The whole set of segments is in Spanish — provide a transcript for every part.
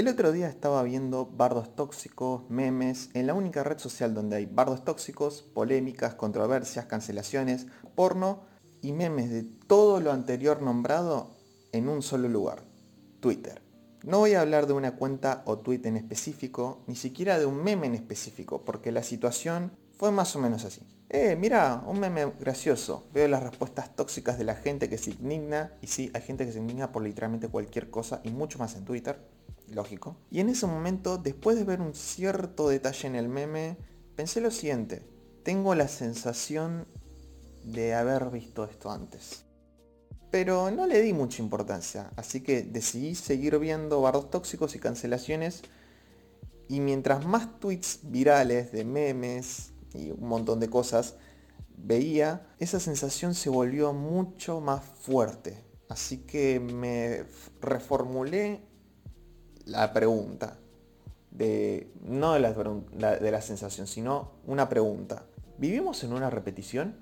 El otro día estaba viendo bardos tóxicos, memes, en la única red social donde hay bardos tóxicos, polémicas, controversias, cancelaciones, porno y memes de todo lo anterior nombrado en un solo lugar, Twitter. No voy a hablar de una cuenta o tweet en específico, ni siquiera de un meme en específico, porque la situación fue más o menos así. Eh, mira, un meme gracioso. Veo las respuestas tóxicas de la gente que se indigna, y sí, hay gente que se indigna por literalmente cualquier cosa, y mucho más en Twitter, lógico. Y en ese momento, después de ver un cierto detalle en el meme, pensé lo siguiente. Tengo la sensación de haber visto esto antes. Pero no le di mucha importancia, así que decidí seguir viendo bardos tóxicos y cancelaciones. Y mientras más tweets virales de memes y un montón de cosas veía, esa sensación se volvió mucho más fuerte. Así que me reformulé la pregunta. De, no de la, de la sensación, sino una pregunta. ¿Vivimos en una repetición?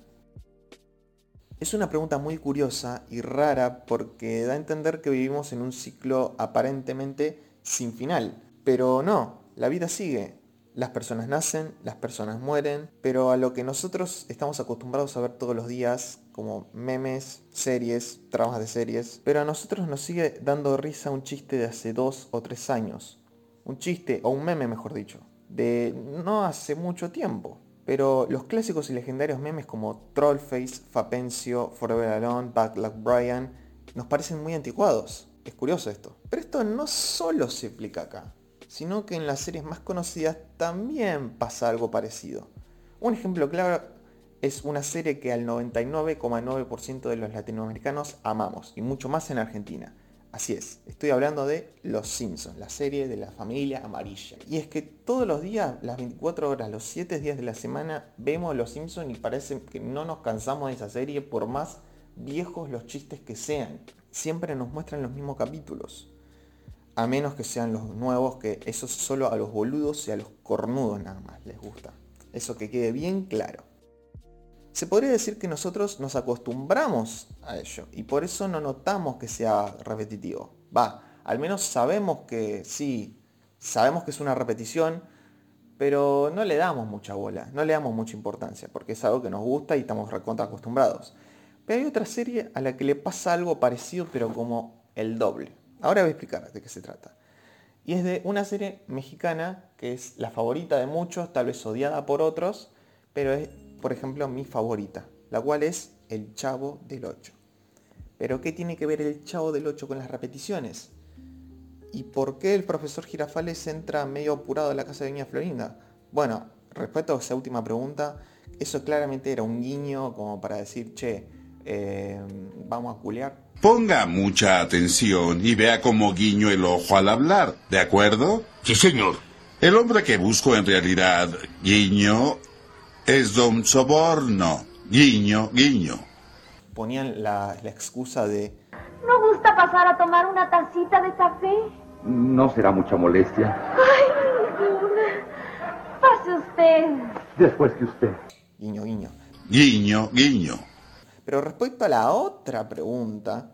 Es una pregunta muy curiosa y rara porque da a entender que vivimos en un ciclo aparentemente sin final. Pero no, la vida sigue. Las personas nacen, las personas mueren, pero a lo que nosotros estamos acostumbrados a ver todos los días, como memes, series, tramas de series, pero a nosotros nos sigue dando risa un chiste de hace dos o tres años. Un chiste, o un meme mejor dicho, de no hace mucho tiempo. Pero los clásicos y legendarios memes como Trollface, Fapencio, Forever Alone, Bad Luck Brian nos parecen muy anticuados. Es curioso esto. Pero esto no solo se aplica acá, sino que en las series más conocidas también pasa algo parecido. Un ejemplo claro es una serie que al 99,9% de los latinoamericanos amamos, y mucho más en Argentina. Así es, estoy hablando de Los Simpsons, la serie de la familia amarilla. Y es que todos los días, las 24 horas, los 7 días de la semana, vemos Los Simpsons y parece que no nos cansamos de esa serie por más viejos los chistes que sean. Siempre nos muestran los mismos capítulos. A menos que sean los nuevos, que eso solo a los boludos y a los cornudos nada más les gusta. Eso que quede bien claro. Se podría decir que nosotros nos acostumbramos a ello y por eso no notamos que sea repetitivo. Va, al menos sabemos que sí, sabemos que es una repetición, pero no le damos mucha bola, no le damos mucha importancia, porque es algo que nos gusta y estamos recontra acostumbrados. Pero hay otra serie a la que le pasa algo parecido, pero como el doble. Ahora voy a explicar de qué se trata. Y es de una serie mexicana que es la favorita de muchos, tal vez odiada por otros, pero es por ejemplo, mi favorita, la cual es El Chavo del 8. Pero ¿qué tiene que ver el Chavo del 8 con las repeticiones? ¿Y por qué el profesor Girafales entra medio apurado a la casa de Doña Florinda? Bueno, respecto a esa última pregunta, eso claramente era un guiño como para decir, che, eh, vamos a culear. Ponga mucha atención y vea cómo guiño el ojo al hablar, ¿de acuerdo? Sí, señor. El hombre que busco en realidad, guiño, es don Soborno. Guiño, guiño. Ponían la, excusa de... ¿No gusta pasar a tomar una tacita de café? No será mucha molestia. Ay, Pase usted. Después que usted. Guiño, guiño. Guiño, guiño. Pero respecto a la otra pregunta,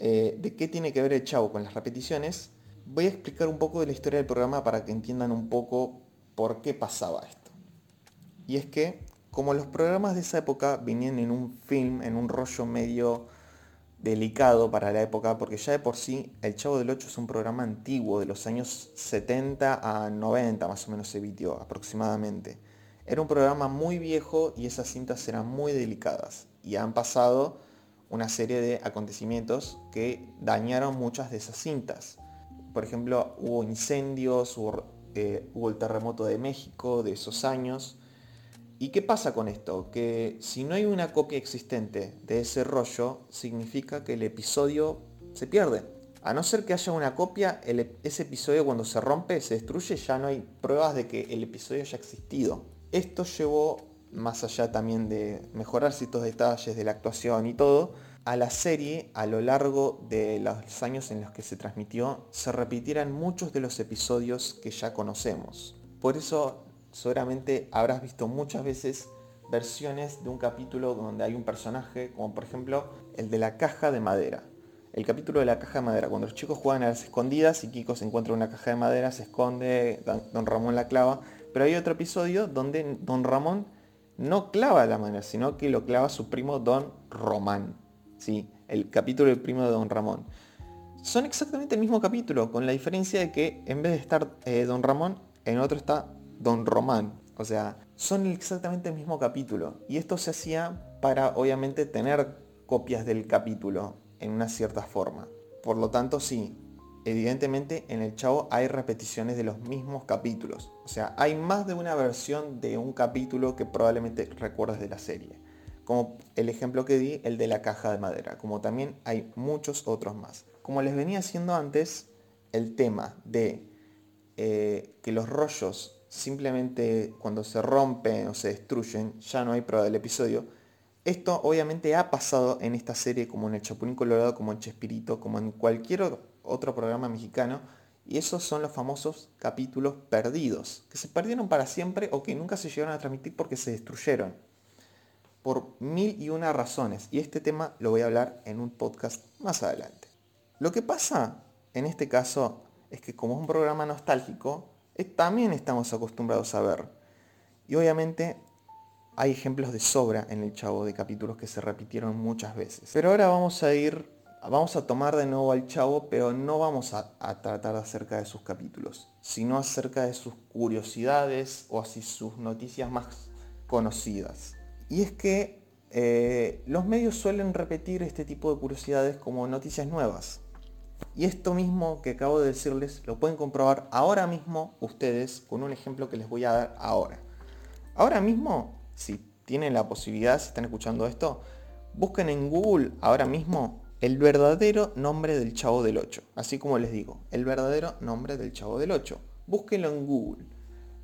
eh, de qué tiene que ver el chavo con las repeticiones, voy a explicar un poco de la historia del programa para que entiendan un poco por qué pasaba esto. Y es que, como los programas de esa época venían en un film, en un rollo medio delicado para la época, porque ya de por sí El Chavo del Ocho es un programa antiguo, de los años 70 a 90 más o menos se emitió aproximadamente. Era un programa muy viejo y esas cintas eran muy delicadas y han pasado una serie de acontecimientos que dañaron muchas de esas cintas. Por ejemplo, hubo incendios, hubo, eh, hubo el terremoto de México de esos años, ¿Y qué pasa con esto? Que si no hay una copia existente de ese rollo, significa que el episodio se pierde. A no ser que haya una copia, ese episodio cuando se rompe, se destruye, ya no hay pruebas de que el episodio haya existido. Esto llevó, más allá también de mejorar ciertos detalles de la actuación y todo, a la serie, a lo largo de los años en los que se transmitió, se repitieran muchos de los episodios que ya conocemos. Por eso seguramente habrás visto muchas veces versiones de un capítulo donde hay un personaje, como por ejemplo el de la caja de madera. el capítulo de la caja de madera, cuando los chicos juegan a las escondidas y Kiko se encuentra una caja de madera, se esconde, don Ramón la clava, pero hay otro episodio donde don Ramón no clava la madera, sino que lo clava su primo don Román, ¿sí? el capítulo del primo de don Ramón. Son exactamente el mismo capítulo, con la diferencia de que en vez de estar eh, don Ramón, en otro está don Román. O sea, son exactamente el mismo capítulo. Y esto se hacía para, obviamente, tener copias del capítulo en una cierta forma. Por lo tanto, sí, evidentemente en el Chavo hay repeticiones de los mismos capítulos. O sea, hay más de una versión de un capítulo que probablemente recuerdes de la serie. Como el ejemplo que di, el de la caja de madera. Como también hay muchos otros más. Como les venía haciendo antes, el tema de eh, que los rollos simplemente cuando se rompen o se destruyen, ya no hay prueba del episodio, esto obviamente ha pasado en esta serie como en el Chapulín Colorado, como en Chespirito, como en cualquier otro programa mexicano. Y esos son los famosos capítulos perdidos, que se perdieron para siempre o que nunca se llegaron a transmitir porque se destruyeron. Por mil y una razones. Y este tema lo voy a hablar en un podcast más adelante. Lo que pasa en este caso es que como es un programa nostálgico, eh, también estamos acostumbrados a ver. Y obviamente hay ejemplos de sobra en el Chavo de capítulos que se repitieron muchas veces. Pero ahora vamos a ir, vamos a tomar de nuevo al Chavo, pero no vamos a, tratar acerca de sus capítulos, sino acerca de sus curiosidades o así sus noticias más conocidas. Y es que eh, los medios suelen repetir este tipo de curiosidades como noticias nuevas. Y esto mismo que acabo de decirles lo pueden comprobar ahora mismo ustedes con un ejemplo que les voy a dar ahora. Ahora mismo si tienen la posibilidad, si están escuchando esto, busquen en Google ahora mismo el verdadero nombre del Chavo del 8. Así como les digo, el verdadero nombre del Chavo del 8. Búsquenlo en Google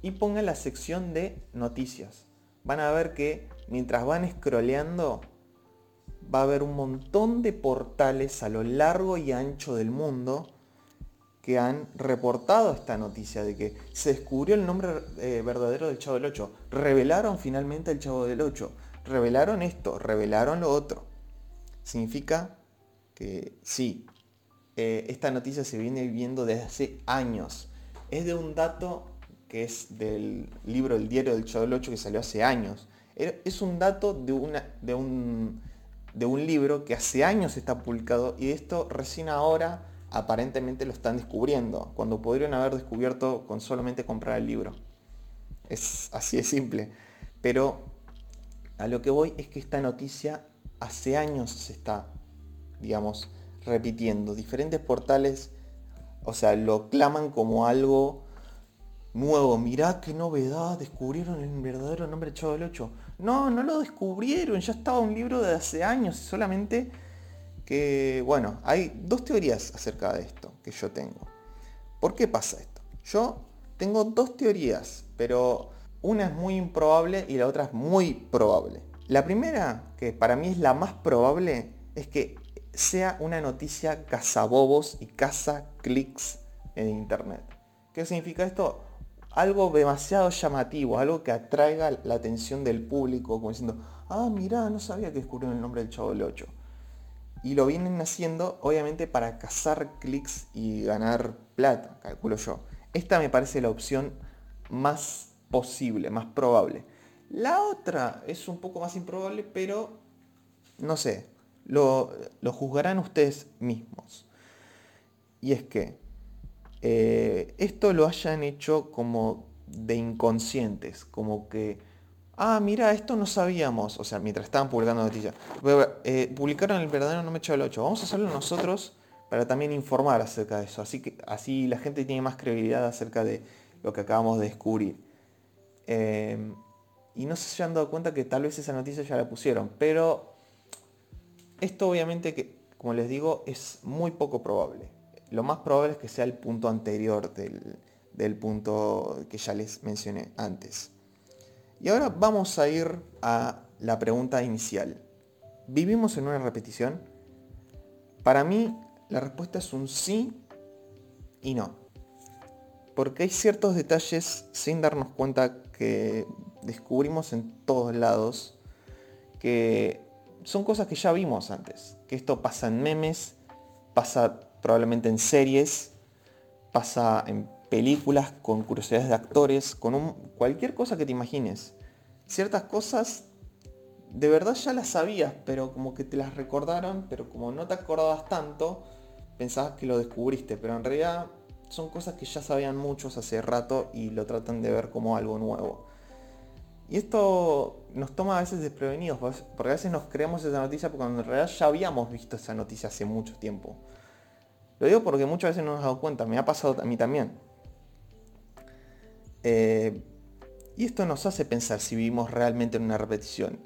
y pongan la sección de noticias. Van a ver que mientras van scrolleando va a haber un montón de portales a lo largo y ancho del mundo que han reportado esta noticia de que se descubrió el nombre eh, verdadero del Chavo del 8. Revelaron finalmente el Chavo del 8. Revelaron esto, revelaron lo otro. Significa que sí, eh, esta noticia se viene viviendo desde hace años. Es de un dato que es del libro El diario del Chavo del 8 que salió hace años. Es un dato de, una, de, un, de un libro que hace años está publicado y esto recién ahora aparentemente lo están descubriendo, cuando podrían haber descubierto con solamente comprar el libro. Es así de simple. Pero a lo que voy es que esta noticia hace años se está, digamos, repitiendo. Diferentes portales, o sea, lo claman como algo nuevo. Mirá qué novedad, descubrieron el verdadero nombre de Chavo del 8. No, no lo descubrieron, ya estaba un libro de hace años, solamente que, bueno, hay dos teorías acerca de esto que yo tengo. ¿Por qué pasa esto? Yo tengo dos teorías, pero una es muy improbable y la otra es muy probable. La primera, que para mí es la más probable, es que sea una noticia cazabobos y caza clics en internet. ¿Qué significa esto? Algo demasiado llamativo, algo que atraiga la atención del público, como diciendo, ah, mira, no sabía que descubrieron el nombre del Chavo del 8. Y lo vienen haciendo obviamente para cazar clics y ganar plata, calculo yo. Esta me parece la opción más posible, más probable. La otra es un poco más improbable, pero no sé, lo, juzgarán ustedes mismos. Y es que eh, esto lo hayan hecho como de inconscientes, como que ah, mira, esto no sabíamos, o sea, mientras estaban publicando noticias, eh, publicaron el verdadero nombre del 8, vamos a hacerlo nosotros para también informar acerca de eso, así que así la gente tiene más credibilidad acerca de lo que acabamos de descubrir. Em, y no se han dado cuenta que tal vez esa noticia ya la pusieron, pero esto obviamente que, como les digo, es muy poco probable. Lo más probable es que sea el punto anterior del punto que ya les mencioné antes. Y ahora vamos a ir a la pregunta inicial. ¿Vivimos en una repetición? Para mí la respuesta es un sí y no. Porque hay ciertos detalles sin darnos cuenta que descubrimos en todos lados que son cosas que ya vimos antes. Que esto pasa en memes, pasa probablemente en series, pasa en películas, con curiosidades de actores, con cualquier cosa que te imagines. Ciertas cosas de verdad ya las sabías, pero como que te las recordaron, pero como no te acordabas tanto, pensabas que lo descubriste, pero en realidad son cosas que ya sabían muchos hace rato y lo tratan de ver como algo nuevo. Y esto nos toma a veces desprevenidos, porque a veces nos creemos esa noticia porque en realidad ya habíamos visto esa noticia hace mucho tiempo. Lo digo porque muchas veces no nos dado cuenta, me ha pasado a mí también. Eh, y esto nos hace pensar si vivimos realmente en una repetición.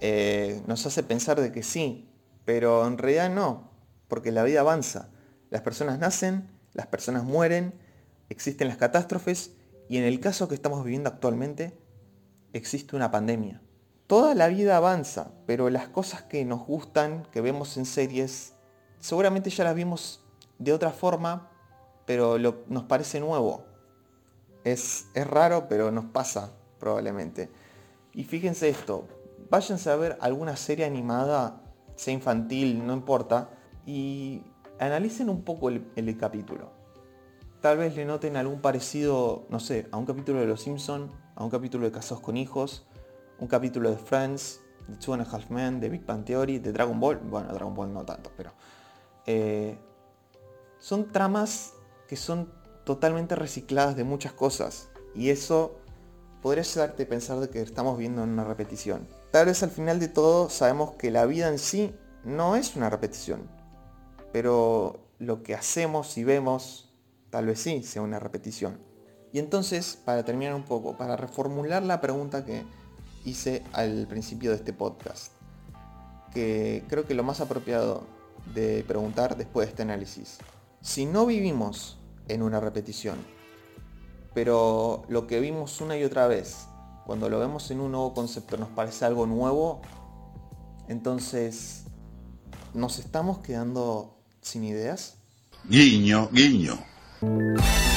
Eh, nos hace pensar de que sí, pero en realidad no, porque la vida avanza. Las personas nacen, las personas mueren, existen las catástrofes y en el caso que estamos viviendo actualmente, existe una pandemia. Toda la vida avanza, pero las cosas que nos gustan, que vemos en series, seguramente ya las vimos de otra forma, pero nos parece nuevo. Es, es raro, pero nos pasa probablemente. Y fíjense esto, váyanse a ver alguna serie animada, sea infantil, no importa, y analicen un poco el, el capítulo. Tal vez le noten algún parecido, no sé, a un capítulo de Los Simpson, a un capítulo de Casados con Hijos, un capítulo de Friends, de Two and a Half Men, de Big Bang Theory, de Dragon Ball. Bueno, Dragon Ball no tanto, pero... Eh, son tramas que son totalmente recicladas de muchas cosas. Y eso podría a pensar de que estamos viendo en una repetición. Tal vez al final de todo sabemos que la vida en sí no es una repetición. Pero lo que hacemos y vemos tal vez sí sea una repetición. Y entonces, para terminar un poco, para reformular la pregunta que hice al principio de este podcast, que creo que lo más apropiado de preguntar después de este análisis, si no vivimos en una repetición, pero lo que vimos una y otra vez, cuando lo vemos en un nuevo concepto nos parece algo nuevo, entonces nos estamos quedando sin ideas. Guiño, guiño. Música